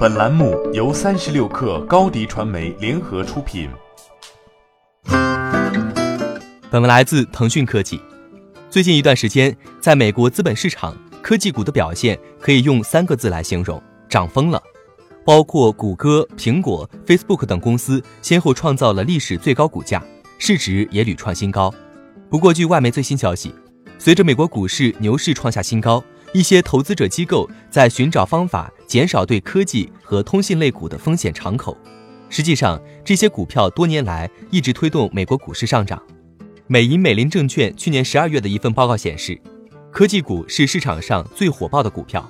本栏目由三十六氪高低传媒联合出品。本文来自腾讯科技。最近一段时间，在美国资本市场，科技股的表现可以用三个字来形容：涨疯了。包括谷歌、苹果、Facebook 等公司先后创造了历史最高股价，市值也屡创新高。不过，据外媒最新消息，随着美国股市牛市创下新高。一些投资者机构在寻找方法减少对科技和通信类股的风险敞口。实际上，这些股票多年来一直推动美国股市上涨。美银美林证券去年十二月的一份报告显示，科技股是市场上最火爆的股票。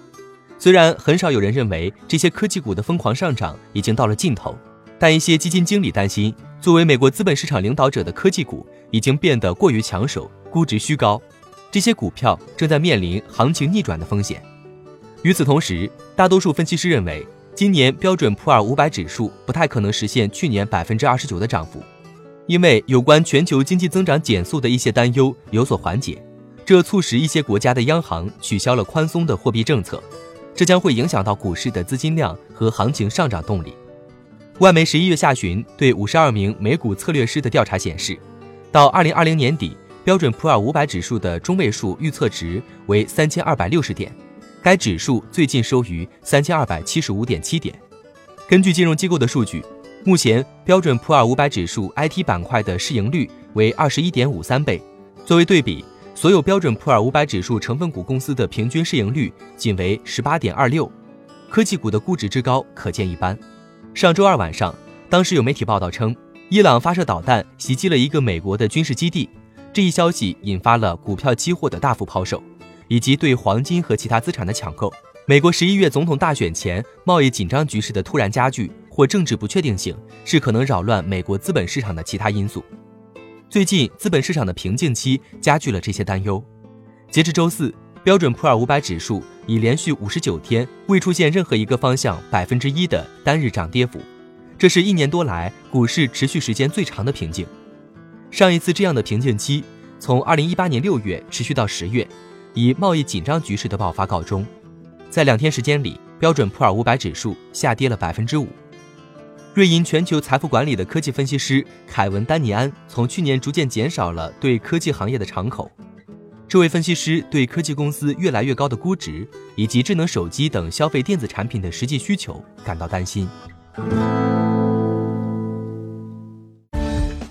虽然很少有人认为这些科技股的疯狂上涨已经到了尽头，但一些基金经理担心，作为美国资本市场领导者的科技股已经变得过于抢手，估值虚高。这些股票正在面临行情逆转的风险。与此同时，大多数分析师认为，今年标准普尔五百指数不太可能实现去年百分之二十九的涨幅，因为有关全球经济增长减速的一些担忧有所缓解，这促使一些国家的央行取消了宽松的货币政策，这将会影响到股市的资金量和行情上涨动力。外媒十一月下旬对五十二名美股策略师的调查显示，到二零二零年底。标准普尔五百指数的中位数预测值为三千二百六十点，该指数最近收于三千二百七十五点七点。根据金融机构的数据，目前标准普尔五百指数 IT 板块的市盈率为二十一点五三倍。作为对比，所有标准普尔五百指数成分股公司的平均市盈率仅为十八点二六。科技股的估值之高可见一斑。上周二晚上，当时有媒体报道称，伊朗发射导弹袭击了一个美国的军事基地。这一消息引发了股票期货的大幅抛售，以及对黄金和其他资产的抢购。美国十一月总统大选前贸易紧张局势的突然加剧或政治不确定性，是可能扰乱美国资本市场的其他因素。最近资本市场的平静期加剧了这些担忧。截至周四，标准普尔五百指数已连续五十九天未出现任何一个方向百分之一的单日涨跌幅，这是一年多来股市持续时间最长的平静。上一次这样的平静期，从二零一八年六月持续到十月，以贸易紧张局势的爆发告终。在两天时间里，标准普尔五百指数下跌了百分之五。瑞银全球财富管理的科技分析师凯文·丹尼安从去年逐渐减少了对科技行业的敞口。这位分析师对科技公司越来越高的估值以及智能手机等消费电子产品的实际需求感到担心。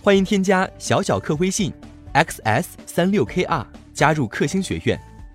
欢迎添加小小客微信，xs 三六 kr 加入克星学院，